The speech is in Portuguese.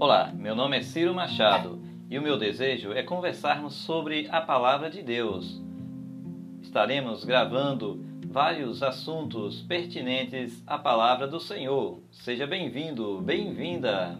Olá, meu nome é Ciro Machado e o meu desejo é conversarmos sobre a Palavra de Deus. Estaremos gravando vários assuntos pertinentes à Palavra do Senhor. Seja bem-vindo, bem-vinda!